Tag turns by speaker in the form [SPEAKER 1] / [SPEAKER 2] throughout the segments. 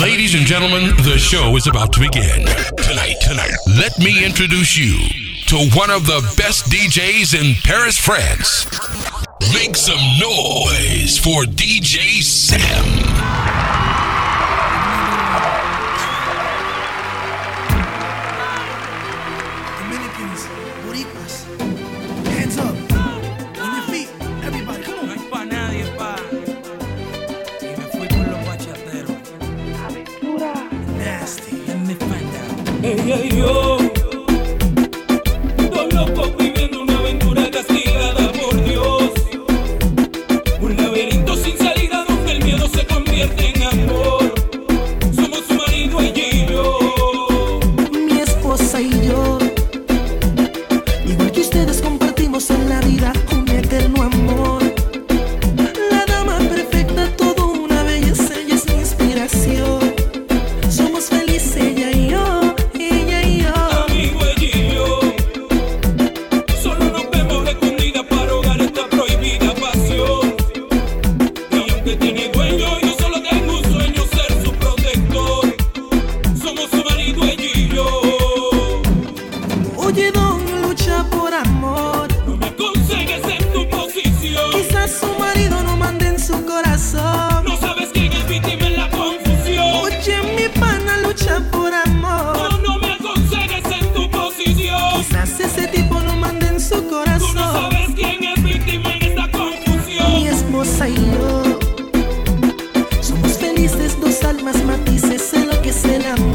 [SPEAKER 1] Ladies and gentlemen, the show is about to begin. Tonight, tonight, let me introduce you to one of the best DJs in Paris, France. Make some noise for DJ Sam.
[SPEAKER 2] Yeah, you. es lo que es el.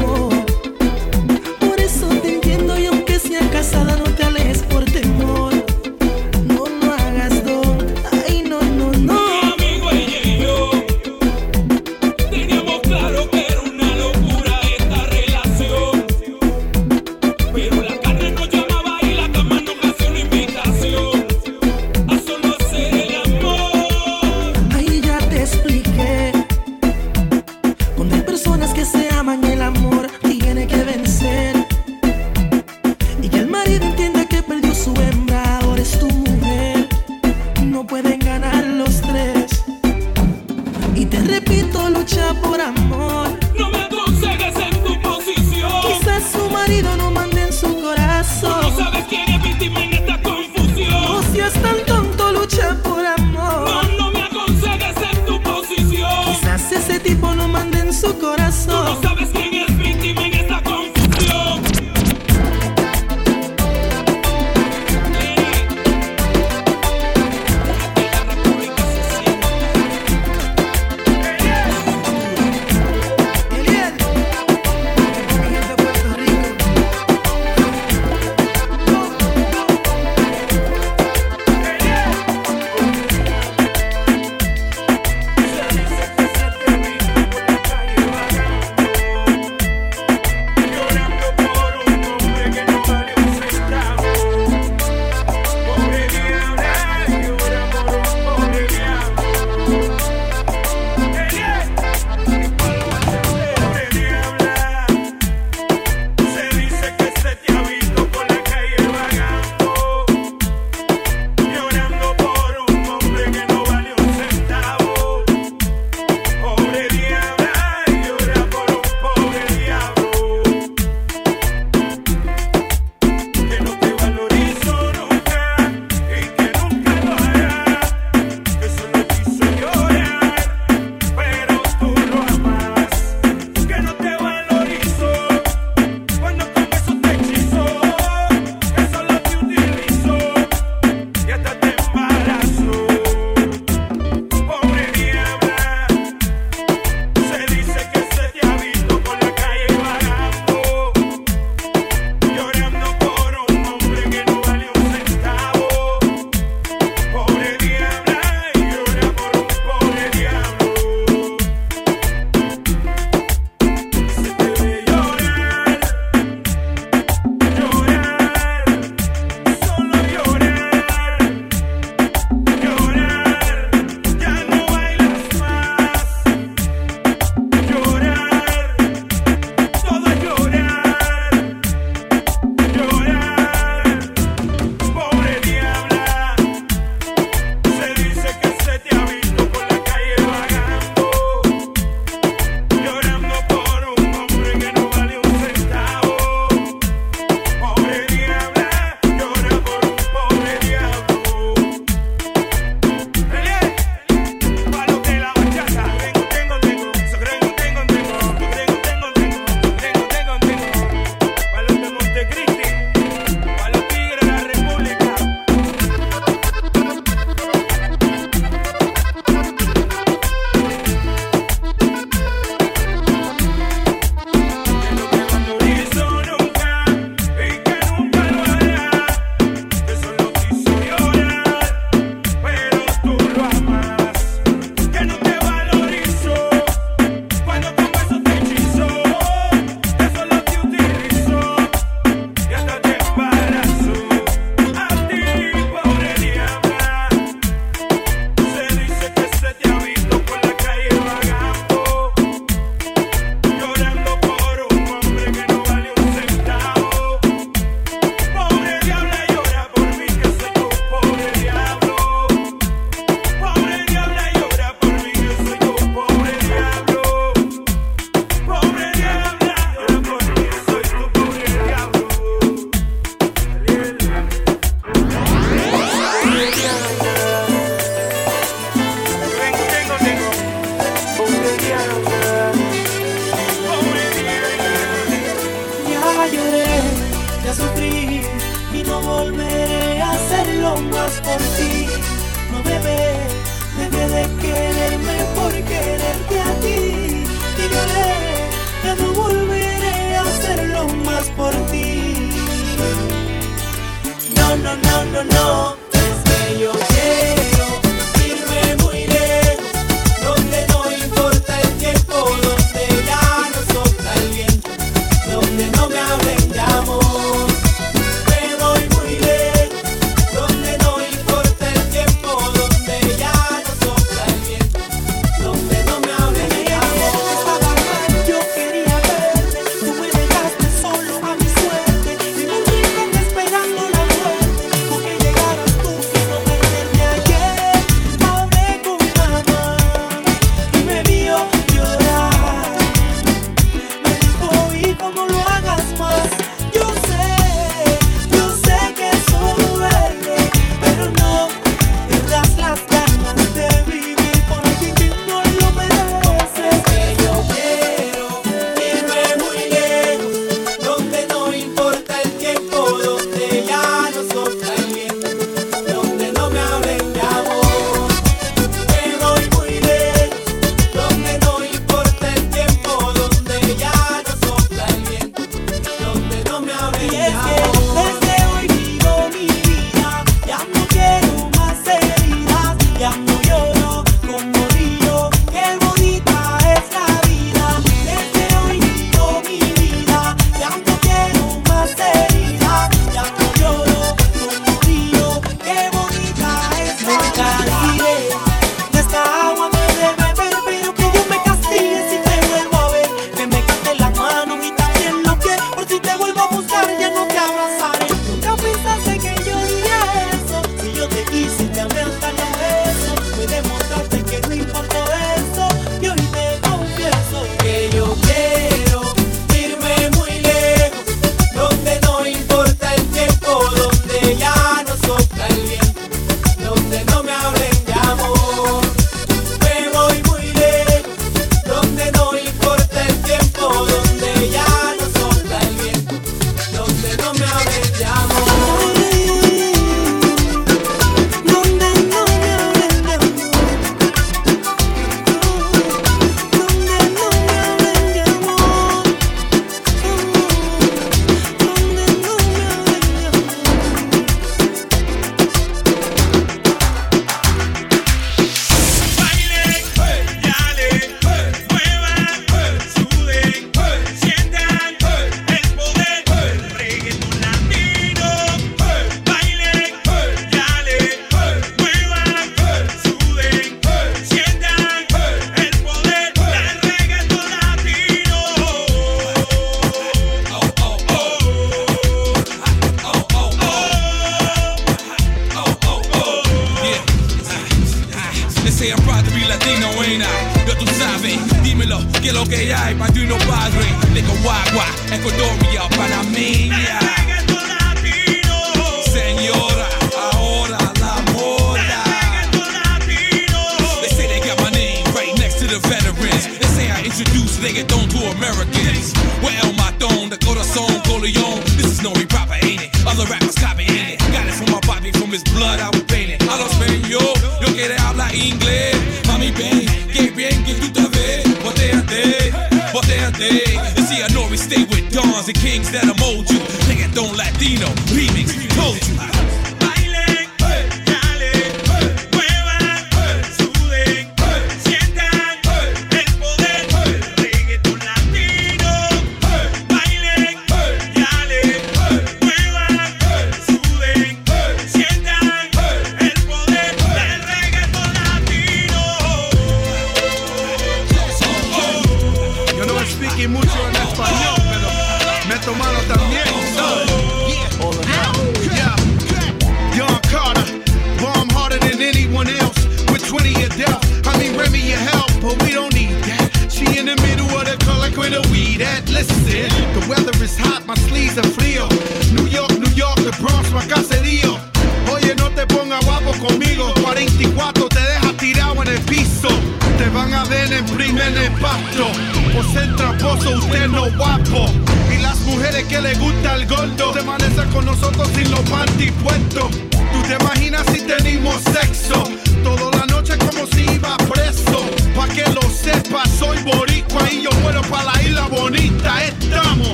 [SPEAKER 3] Told you.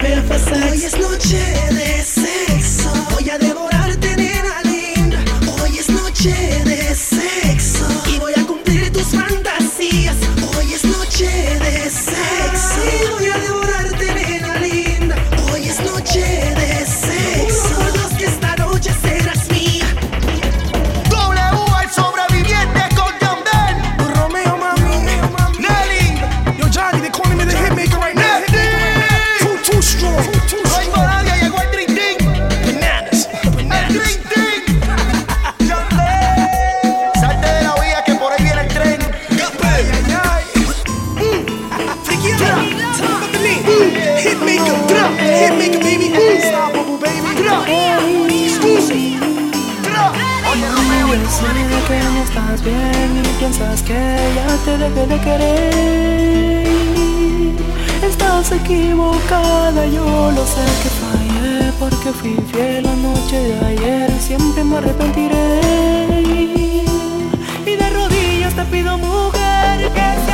[SPEAKER 2] Había pasado, hoy es
[SPEAKER 4] equivocada, yo lo sé que fallé Porque fui fiel la noche de ayer, siempre me arrepentiré. Y de rodillas te pido mujer que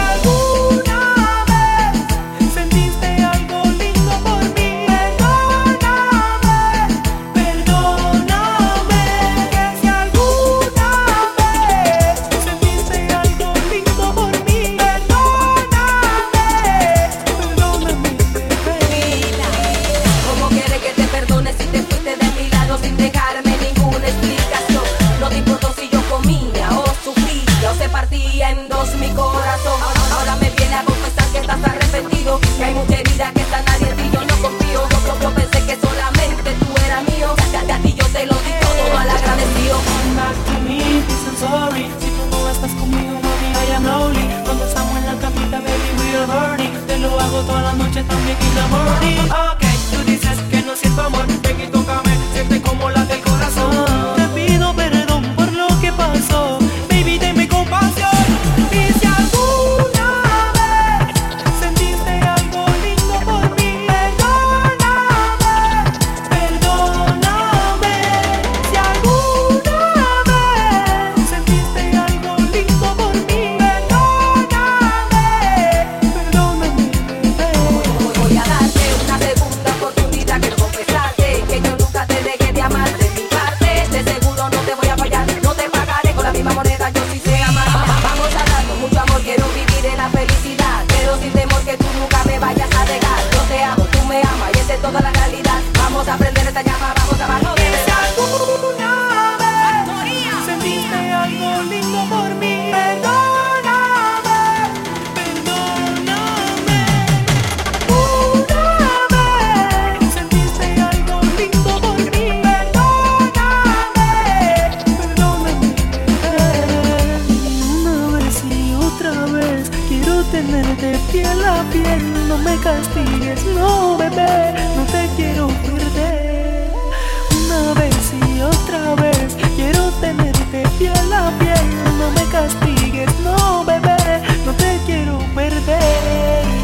[SPEAKER 5] Quiero
[SPEAKER 4] tenerte piel a piel, no me castigues, no bebé, no te quiero perder. Una vez y otra vez, quiero tenerte piel a piel, no me castigues, no bebé, no te quiero perder.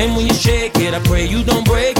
[SPEAKER 6] And when you shake it, I pray you don't break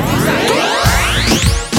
[SPEAKER 4] avisa aí.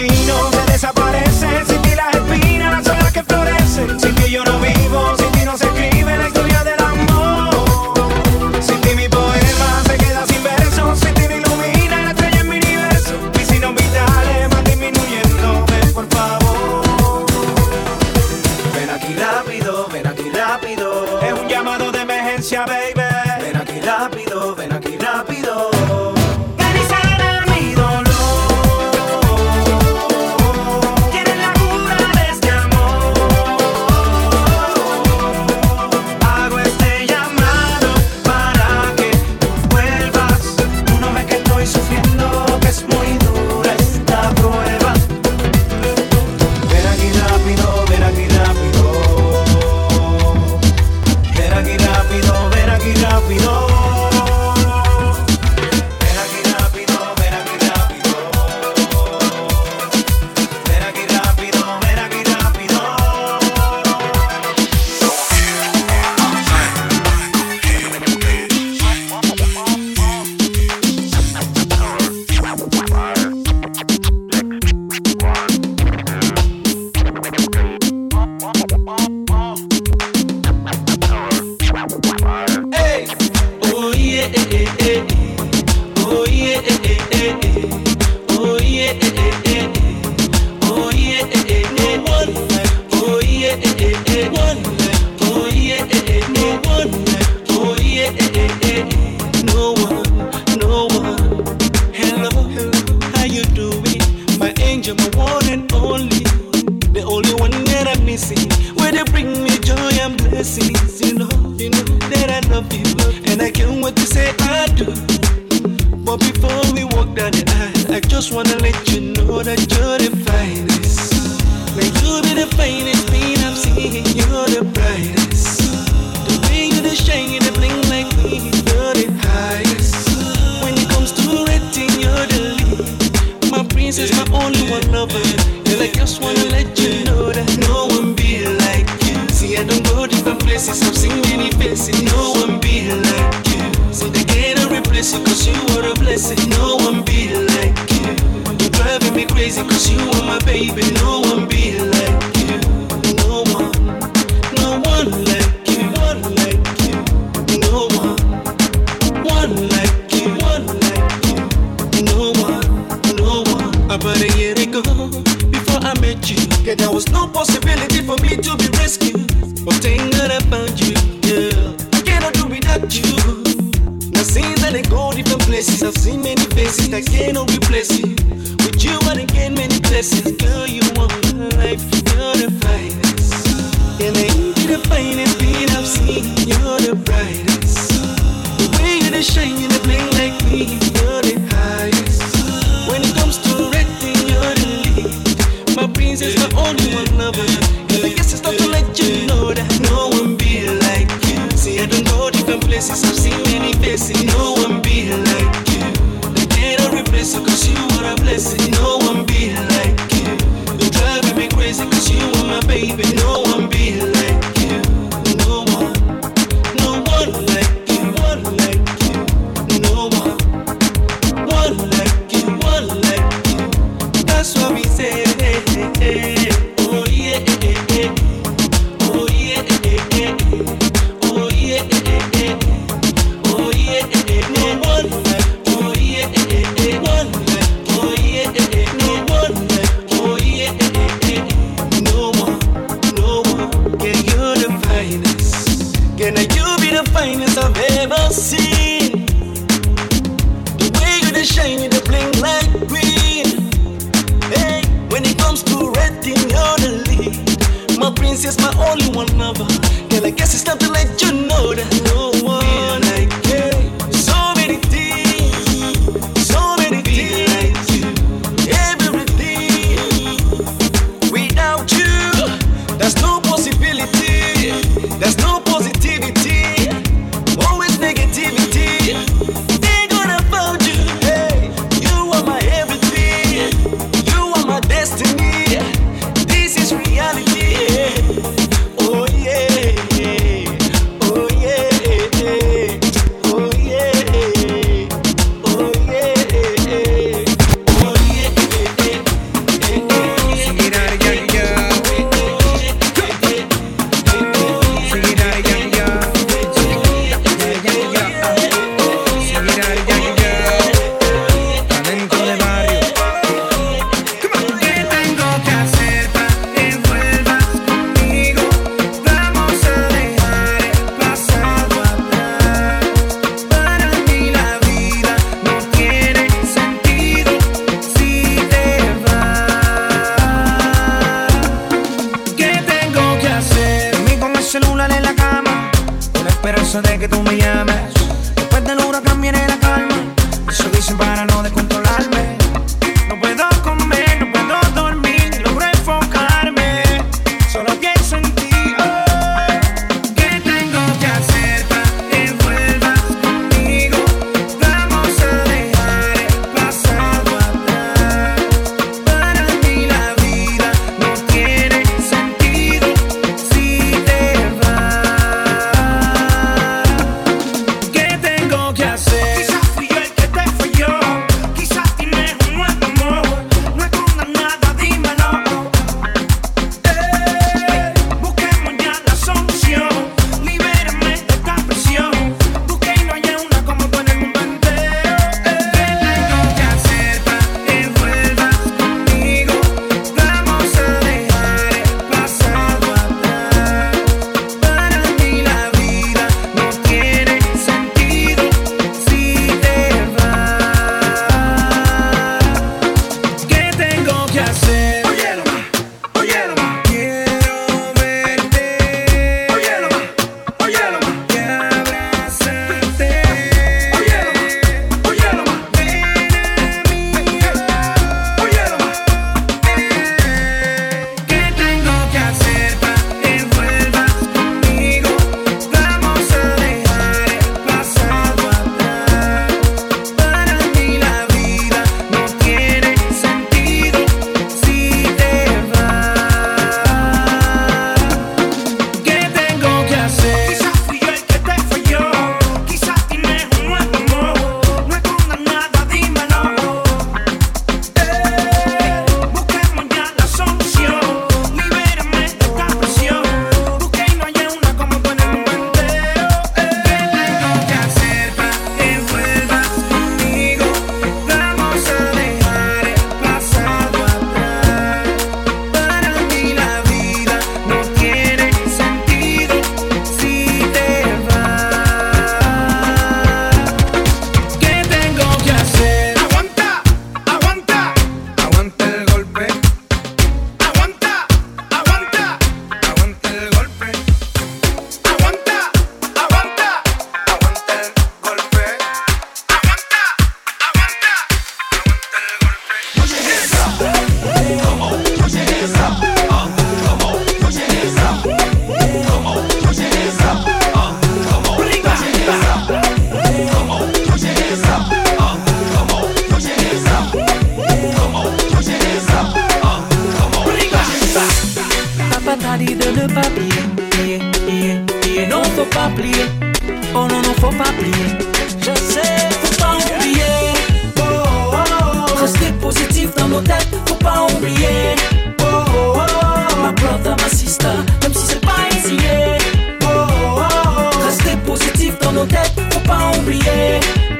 [SPEAKER 4] camino. Te
[SPEAKER 7] desaparecen, sin ti las espinas son las que florecen. Sin ti yo no vivo.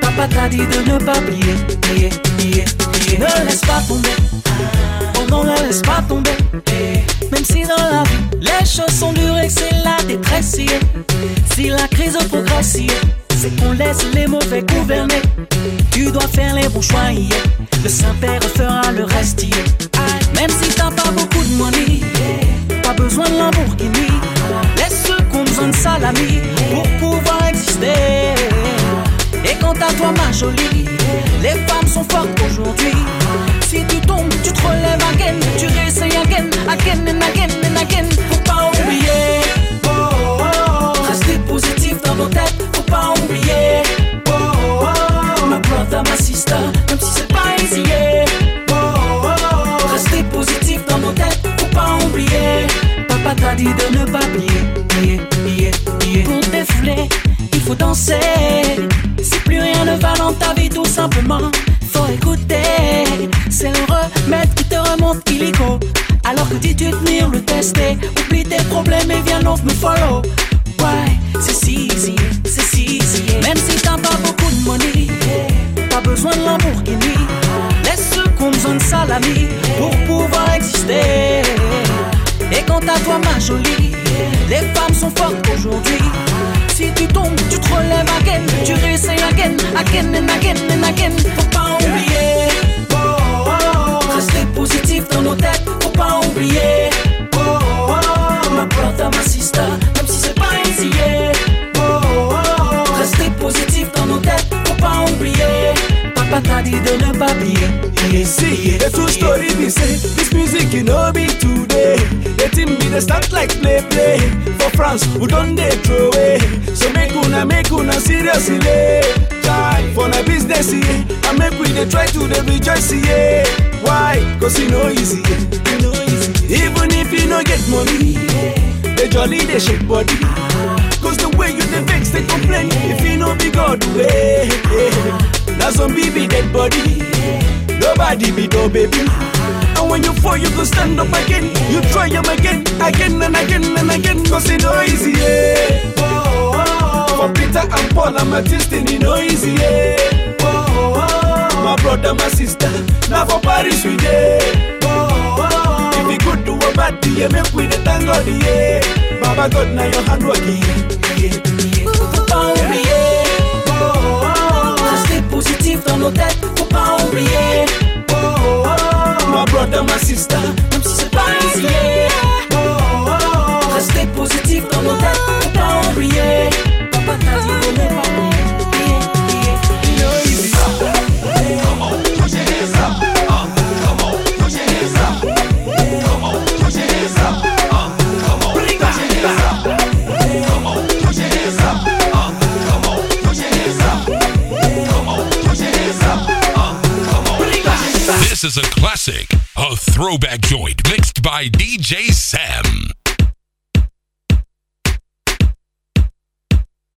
[SPEAKER 6] Papa t'a dit de ne pas plier. plier, plier, plier. Ne laisse pas tomber. Oh non, ne laisse pas tomber. Même si dans la vie, les choses sont dures et c'est la détresse. Si la crise progresse, c'est qu'on laisse les mauvais gouverner. Tu dois faire les bons choix, le Saint-Père fera le reste. Même si t'as pas beaucoup de money, pas besoin de Lamborghini. Laisse ceux qui ont besoin de salami pour pouvoir exister. Quant toi, ma jolie, les femmes sont fortes aujourd'hui. Si tu tombes, tu te relèves again, tu réessayes again, again and again and again. Faut pas oublier. Oh, oh, oh. Rester positif dans nos têtes, faut pas oublier. Oh, oh, oh. Ma brother, ma sister, même si c'est pas easy. Oh, oh, oh. Rester positif dans nos têtes, faut pas oublier. Papa t'a dit de ne pas plier. Pour défouler, il faut danser. Tout simplement, faut écouter. C'est le remède qui te remonte illico. Alors que dis-tu venir le tester, oublie tes problèmes et viens donc me follow. Ouais, c'est si easy, c'est si easy. Même si t'as pas beaucoup de money, pas besoin de Lamborghini. Laisse ceux qui ont besoin de salami pour pouvoir exister. Et quant à toi, ma jolie, les femmes sont fortes aujourd'hui. Si tu tombes, tu te relèves again, tu réessayes again, again and again and again. Faut pas oublier. Oh, oh, oh. Rester positif dans nos têtes, faut pas oublier. Oh, oh, oh. Ma brother, ma sister, même si c'est pas easy. yeah. Oh, oh, oh. Rester positif dans nos têtes, faut pas oublier. Papa t'a dit de ne pas plier.
[SPEAKER 8] See, the true story this music you know be today. The thing be the start like play play for France who don't they throw away. So make una make una seriously. Try for na business yeah. I make we dey try to dey rejoice yeah. Why? Cause you know easy. yeah. You know easy. Even if you no get money, the jolly they shake body. Ah. Cause the way you dey vex they complain if you no be God way. Now some be dead body. Nobody be no baby. Ah. When you fall, you go stand up again. You try them again, again and again and again. Cause it no easy, yeah. Oh, oh, oh. For Peter and Paul, I'm a testing, it no easy, yeah. Oh, oh, oh. My brother, my sister, now for Paris we day. Oh, oh, oh. If you could do a bad you make with the thank God, yeah. Baba God, now your hand working, yeah.
[SPEAKER 6] Pas oublier. Oh, oh, oh. Rester positif dans nos têtes, faut pas oublier. Oh, oh.
[SPEAKER 8] My brother, my sister,
[SPEAKER 6] pas easy. yeah. Oh, oh, oh. Rester positif dans nos têtes, faut pas oublier. Papa oh, oublier.
[SPEAKER 1] This is a classic, a throwback joint mixed by DJ Sam.